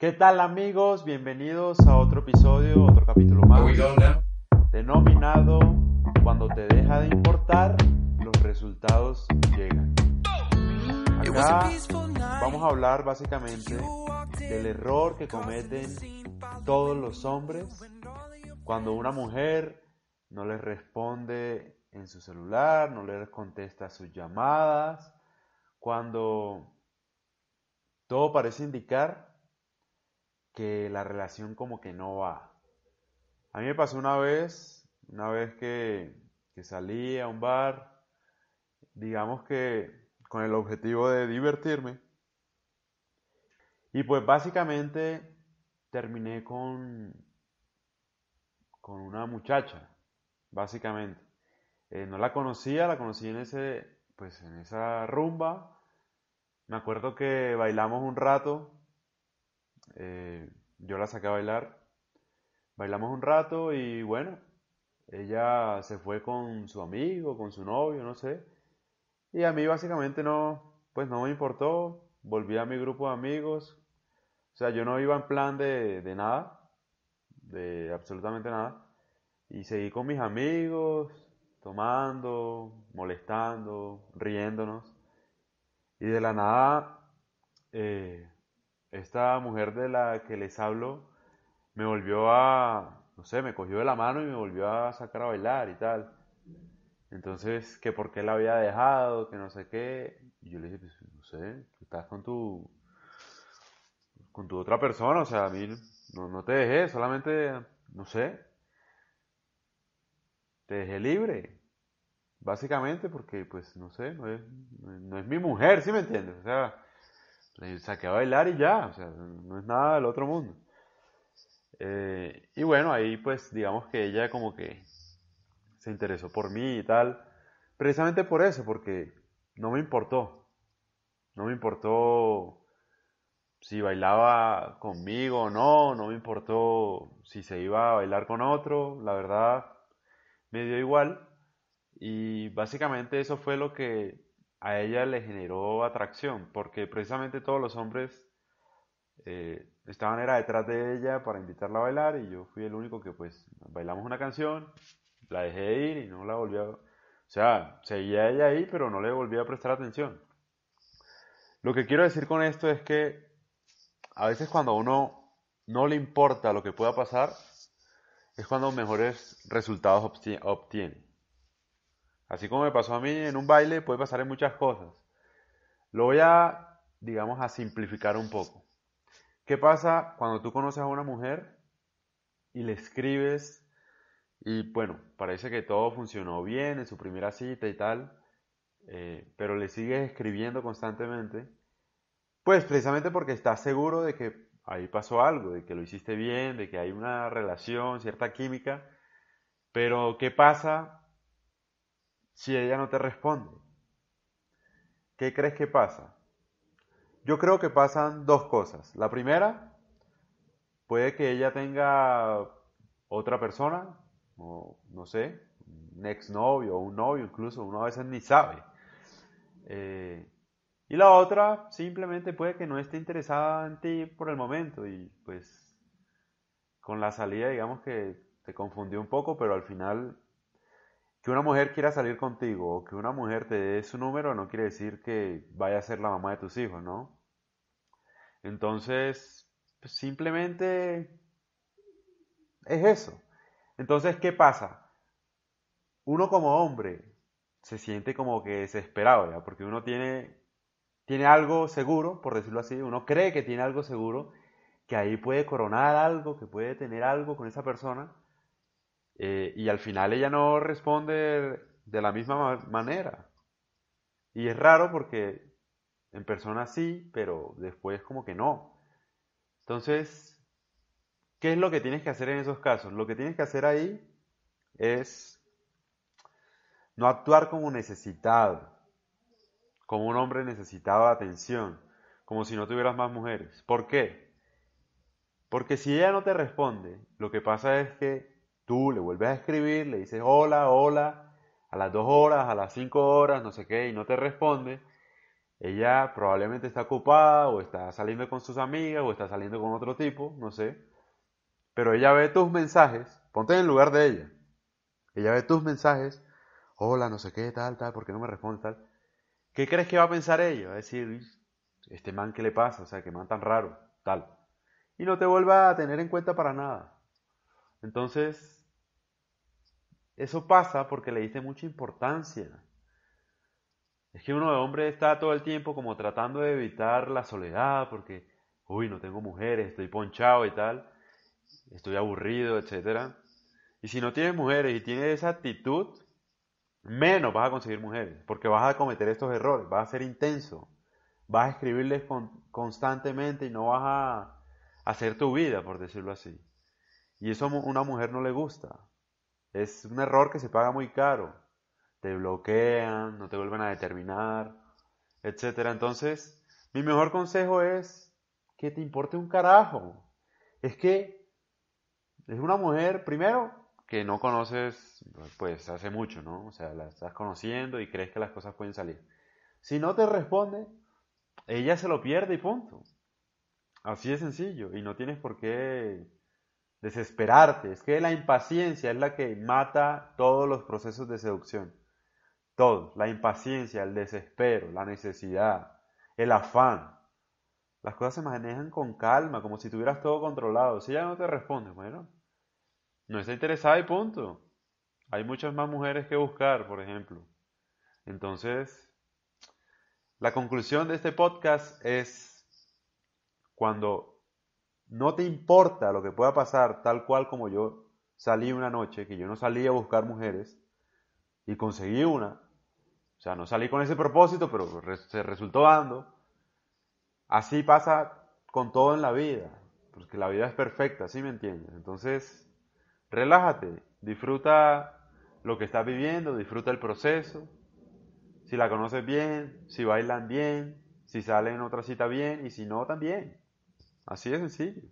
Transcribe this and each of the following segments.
¿Qué tal amigos? Bienvenidos a otro episodio, otro capítulo más, denominado Cuando te deja de importar, los resultados llegan. Acá vamos a hablar básicamente del error que cometen todos los hombres cuando una mujer no les responde en su celular, no les contesta sus llamadas, cuando todo parece indicar que la relación como que no va. A mí me pasó una vez, una vez que, salí a un bar, digamos que con el objetivo de divertirme, y pues básicamente terminé con, con una muchacha, básicamente. Eh, no la conocía, la conocí en ese, pues en esa rumba. Me acuerdo que bailamos un rato. Eh, yo la saqué a bailar. Bailamos un rato y bueno, ella se fue con su amigo, con su novio, no sé. Y a mí básicamente no, pues no me importó. Volví a mi grupo de amigos. O sea, yo no iba en plan de, de nada, de absolutamente nada. Y seguí con mis amigos, tomando, molestando, riéndonos. Y de la nada, eh, esta mujer de la que les hablo me volvió a, no sé, me cogió de la mano y me volvió a sacar a bailar y tal. Entonces, que por qué la había dejado, que no sé qué. Y yo le dije, pues, no sé, estás con tu, con tu otra persona, o sea, a mí no, no te dejé, solamente, no sé, te dejé libre. Básicamente porque, pues, no sé, no es, no es mi mujer, ¿sí me entiendes? O sea, le saqué a bailar y ya, o sea, no es nada del otro mundo. Eh, y bueno, ahí pues digamos que ella como que se interesó por mí y tal, precisamente por eso, porque no me importó, no me importó si bailaba conmigo o no, no me importó si se iba a bailar con otro, la verdad me dio igual. Y básicamente eso fue lo que a ella le generó atracción, porque precisamente todos los hombres eh, estaban era detrás de ella para invitarla a bailar y yo fui el único que pues bailamos una canción, la dejé ir y no la volví a... O sea, seguía ella ahí, pero no le volví a prestar atención. Lo que quiero decir con esto es que a veces cuando uno no le importa lo que pueda pasar, es cuando mejores resultados obtiene. Así como me pasó a mí en un baile, puede pasar en muchas cosas. Lo voy a, digamos, a simplificar un poco. ¿Qué pasa cuando tú conoces a una mujer y le escribes y bueno, parece que todo funcionó bien en su primera cita y tal, eh, pero le sigues escribiendo constantemente? Pues precisamente porque estás seguro de que ahí pasó algo, de que lo hiciste bien, de que hay una relación, cierta química, pero ¿qué pasa si ella no te responde? ¿Qué crees que pasa? Yo creo que pasan dos cosas. La primera, puede que ella tenga otra persona, no sé, un exnovio o un novio, incluso uno a veces ni sabe. Eh, y la otra, simplemente puede que no esté interesada en ti por el momento y pues con la salida digamos que te confundió un poco, pero al final que una mujer quiera salir contigo o que una mujer te dé su número no quiere decir que vaya a ser la mamá de tus hijos, ¿no? Entonces, pues simplemente es eso. Entonces, ¿qué pasa? Uno como hombre se siente como que desesperado, ¿ya? Porque uno tiene, tiene algo seguro, por decirlo así, uno cree que tiene algo seguro, que ahí puede coronar algo, que puede tener algo con esa persona, eh, y al final ella no responde de la misma manera. Y es raro porque en persona sí, pero después como que no. Entonces, ¿qué es lo que tienes que hacer en esos casos? Lo que tienes que hacer ahí es no actuar como necesitado, como un hombre necesitado de atención, como si no tuvieras más mujeres. ¿Por qué? Porque si ella no te responde, lo que pasa es que Tú le vuelves a escribir, le dices hola, hola, a las dos horas, a las cinco horas, no sé qué, y no te responde. ella probablemente está ocupada o está saliendo con sus amigas o está saliendo con otro tipo, no sé. Pero ella ve tus mensajes, ponte en el lugar de ella. Ella ve tus mensajes, hola, no sé qué, tal, tal, ¿por qué no me responde tal? ¿Qué crees que va a pensar ella? Va a decir, este man, ¿qué le pasa? O sea, qué man tan raro, tal. Y no te vuelva a tener en cuenta para nada. Entonces, eso pasa porque le diste mucha importancia. Es que uno de hombre está todo el tiempo como tratando de evitar la soledad porque, uy, no tengo mujeres, estoy ponchado y tal, estoy aburrido, etc. Y si no tienes mujeres y tienes esa actitud, menos vas a conseguir mujeres, porque vas a cometer estos errores, vas a ser intenso, vas a escribirles constantemente y no vas a hacer tu vida, por decirlo así. Y eso a una mujer no le gusta. Es un error que se paga muy caro te bloquean, no te vuelven a determinar, etcétera. Entonces, mi mejor consejo es que te importe un carajo. Es que es una mujer, primero, que no conoces, pues hace mucho, ¿no? O sea, la estás conociendo y crees que las cosas pueden salir. Si no te responde, ella se lo pierde y punto. Así de sencillo. Y no tienes por qué desesperarte. Es que la impaciencia es la que mata todos los procesos de seducción. Todo, la impaciencia, el desespero, la necesidad, el afán. Las cosas se manejan con calma, como si tuvieras todo controlado. Si ella no te responde, bueno, no está interesada y punto. Hay muchas más mujeres que buscar, por ejemplo. Entonces, la conclusión de este podcast es cuando no te importa lo que pueda pasar, tal cual como yo salí una noche, que yo no salí a buscar mujeres y conseguí una, o sea, no salí con ese propósito, pero se resultó dando. Así pasa con todo en la vida, porque la vida es perfecta, ¿sí me entiendes? Entonces, relájate, disfruta lo que estás viviendo, disfruta el proceso. Si la conoces bien, si bailan bien, si salen en otra cita bien y si no, también. Así de sencillo,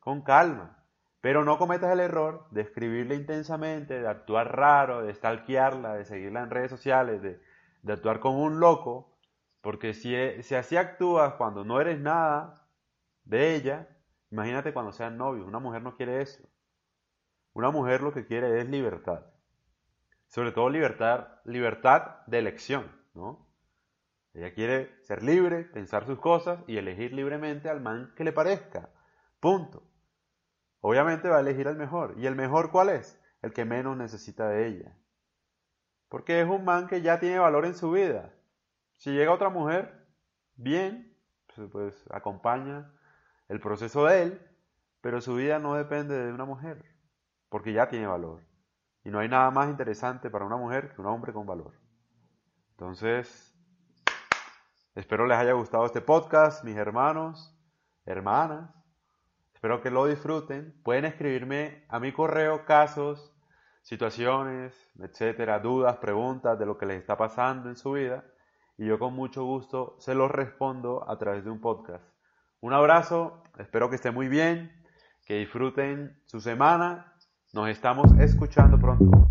con calma. Pero no cometas el error de escribirle intensamente, de actuar raro, de stalkearla, de seguirla en redes sociales, de de actuar como un loco, porque si, e, si así actúas cuando no eres nada de ella, imagínate cuando sean novios. Una mujer no quiere eso. Una mujer lo que quiere es libertad. Sobre todo libertad, libertad de elección, ¿no? Ella quiere ser libre, pensar sus cosas y elegir libremente al man que le parezca. Punto. Obviamente va a elegir al mejor. ¿Y el mejor cuál es? El que menos necesita de ella. Porque es un man que ya tiene valor en su vida. Si llega otra mujer, bien, pues, pues, acompaña el proceso de él, pero su vida no depende de una mujer, porque ya tiene valor. Y no hay nada más interesante para una mujer que un hombre con valor. Entonces, espero les haya gustado este podcast, mis hermanos, hermanas. Espero que lo disfruten. Pueden escribirme a mi correo casos situaciones, etcétera, dudas, preguntas de lo que les está pasando en su vida y yo con mucho gusto se los respondo a través de un podcast. Un abrazo, espero que estén muy bien, que disfruten su semana, nos estamos escuchando pronto.